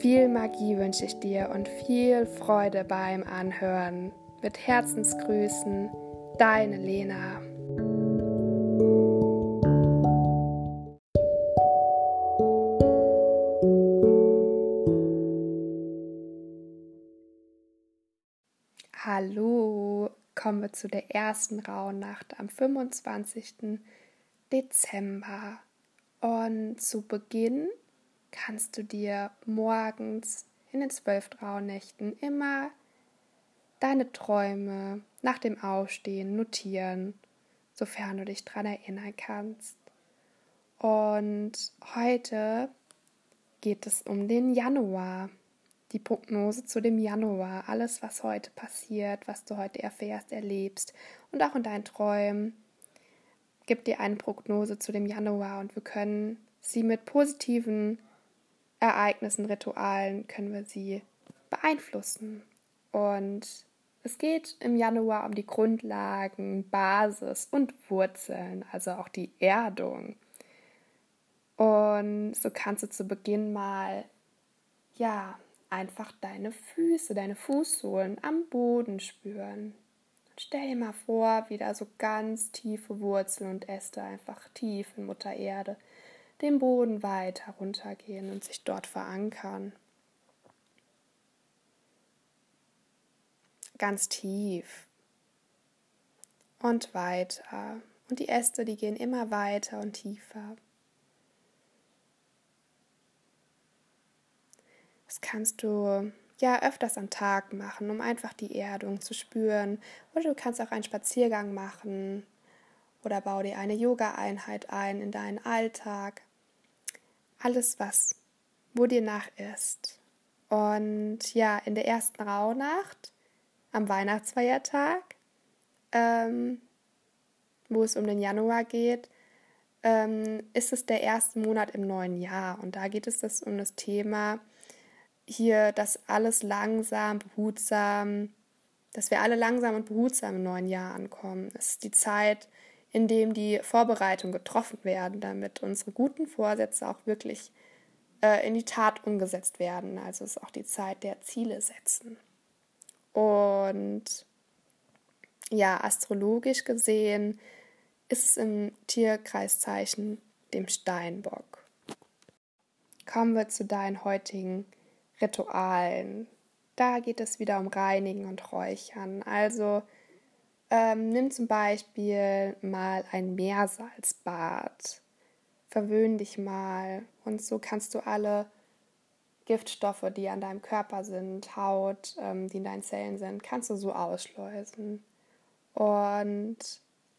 Viel Magie wünsche ich dir und viel Freude beim Anhören. Mit Herzensgrüßen, deine Lena. Hallo, kommen wir zu der ersten Rauhnacht am 25. Dezember. Und zu Beginn kannst du dir morgens in den zwölf Rauhnächten immer deine Träume nach dem Aufstehen notieren, sofern du dich daran erinnern kannst. Und heute geht es um den Januar, die Prognose zu dem Januar, alles, was heute passiert, was du heute erfährst, erlebst und auch in deinen Träumen. Gibt dir eine Prognose zu dem Januar und wir können sie mit positiven Ereignissen, Ritualen können wir sie beeinflussen. Und es geht im Januar um die Grundlagen, Basis und Wurzeln, also auch die Erdung. Und so kannst du zu Beginn mal, ja, einfach deine Füße, deine Fußsohlen am Boden spüren. Stell dir mal vor, wie da so ganz tiefe Wurzeln und Äste einfach tief in Mutter Erde den Boden weiter runtergehen und sich dort verankern. Ganz tief und weiter. Und die Äste, die gehen immer weiter und tiefer. Das kannst du ja öfters am Tag machen, um einfach die Erdung zu spüren. Oder du kannst auch einen Spaziergang machen oder bau dir eine Yoga-Einheit ein in deinen Alltag alles, was, wo dir nach ist. Und ja, in der ersten Rauhnacht, am Weihnachtsfeiertag, ähm, wo es um den Januar geht, ähm, ist es der erste Monat im neuen Jahr. Und da geht es das um das Thema hier, dass alles langsam, behutsam, dass wir alle langsam und behutsam im neuen Jahr ankommen. Es ist die Zeit, in dem die Vorbereitungen getroffen werden, damit unsere guten Vorsätze auch wirklich äh, in die Tat umgesetzt werden. Also ist auch die Zeit der Ziele setzen. Und ja, astrologisch gesehen ist es im Tierkreiszeichen dem Steinbock. Kommen wir zu deinen heutigen Ritualen. Da geht es wieder um Reinigen und Räuchern. Also ähm, nimm zum Beispiel mal ein Meersalzbad. Verwöhn dich mal und so kannst du alle Giftstoffe, die an deinem Körper sind, Haut, ähm, die in deinen Zellen sind, kannst du so ausschleusen. Und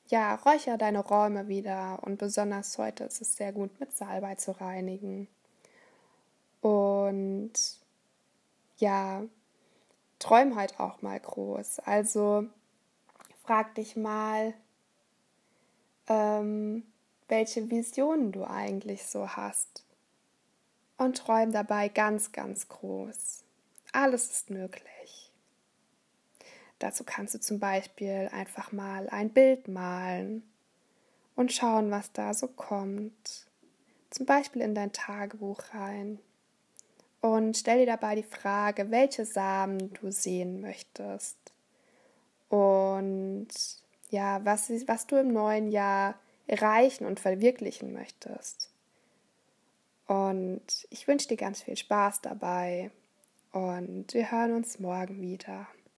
ja, räucher deine Räume wieder und besonders heute ist es sehr gut mit Salbei zu reinigen. Und ja, träum halt auch mal groß. Also frag dich mal, ähm, welche Visionen du eigentlich so hast. Und träum dabei ganz, ganz groß. Alles ist möglich. Dazu kannst du zum Beispiel einfach mal ein Bild malen und schauen, was da so kommt. Zum Beispiel in dein Tagebuch rein. Und stell dir dabei die Frage, welche Samen du sehen möchtest und ja, was, was du im neuen Jahr erreichen und verwirklichen möchtest. Und ich wünsche dir ganz viel Spaß dabei und wir hören uns morgen wieder.